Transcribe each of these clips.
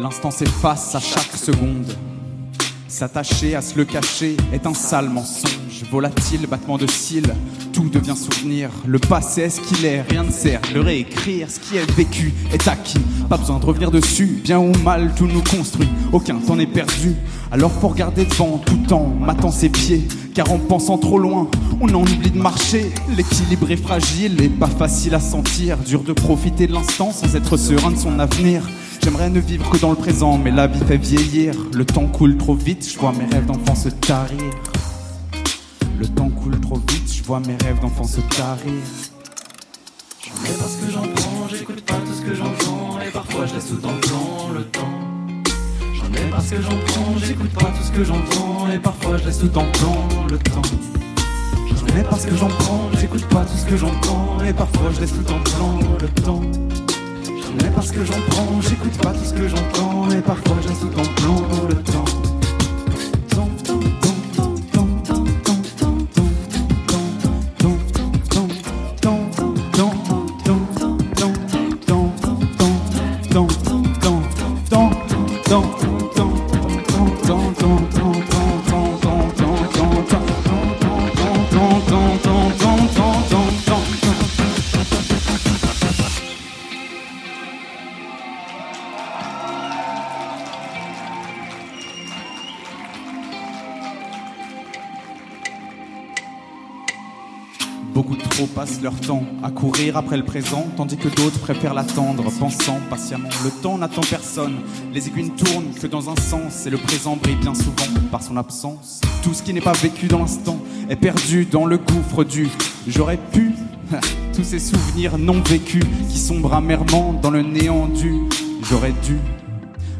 L'instant s'efface à chaque seconde. S'attacher à se le cacher est un sale mensonge. Volatile, battement de cils, tout devient souvenir. Le passé est ce qu'il est, rien ne sert. Le réécrire, ce qui est vécu est acquis. Pas besoin de revenir dessus, bien ou mal, tout nous construit. Aucun temps n'est perdu. Alors faut regarder devant tout en matant ses pieds. Car en pensant trop loin, on en oublie de marcher. L'équilibre est fragile et pas facile à sentir. Dur de profiter de l'instant sans être serein de son avenir. J'aimerais ne vivre que dans le présent, mais la vie fait vieillir. Le temps coule trop vite, je vois mes rêves d'enfant se tarir. Le temps coule trop vite, je vois mes rêves d'enfant se tarir. J'en ai parce que j'en prends, j'écoute pas tout ce que j'entends, et parfois je laisse tout en plan le temps. J'en ai parce que j'en prends, j'écoute pas tout ce que j'entends, et parfois je laisse tout en plan le temps. J'en ai parce que j'en prends, j'écoute pas tout ce que j'entends, et parfois je laisse tout en plan le temps. Ai parce que j'en prends, j'écoute pas tout ce que j'entends, et parfois en plan le temps. Beaucoup trop passent leur temps à courir après le présent, tandis que d'autres préfèrent l'attendre, pensant patiemment. Le temps n'attend personne, les aiguilles ne tournent que dans un sens, et le présent brille bien souvent par son absence. Tout ce qui n'est pas vécu dans l'instant est perdu dans le gouffre du j'aurais pu. Tous ces souvenirs non vécus qui sombrent amèrement dans le néant du j'aurais dû.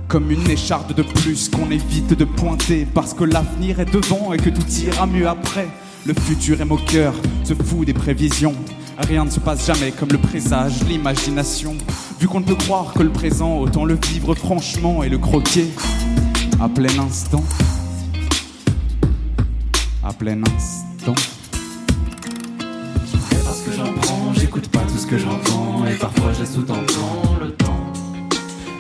Comme une écharde de plus qu'on évite de pointer parce que l'avenir est devant et que tout ira mieux après. Le futur est moqueur, se fout des prévisions. Rien ne se passe jamais comme le présage, l'imagination. Vu qu'on ne peut croire que le présent, autant le vivre franchement et le croquer à plein instant. À plein instant. Et parce que j'en prends, j'écoute pas tout ce que j'entends, et parfois je laisse tout en plan le temps.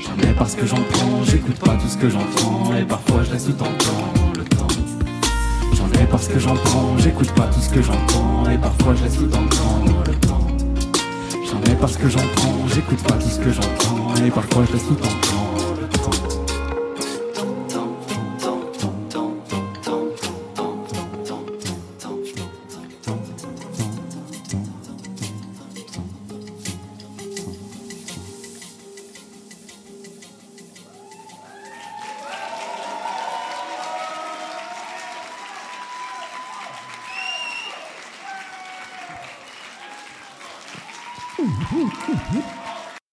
J'en ai parce que j'en prends, j'écoute pas tout ce que j'entends, et parfois je laisse parce que j'en prends, j'écoute pas tout ce que j'entends, et parfois je laisse tout en plan le. J'en ai parce que j'en prends, j'écoute pas tout ce que j'entends, et parfois je laisse tout en plan le temps. 嗯嗯嗯嗯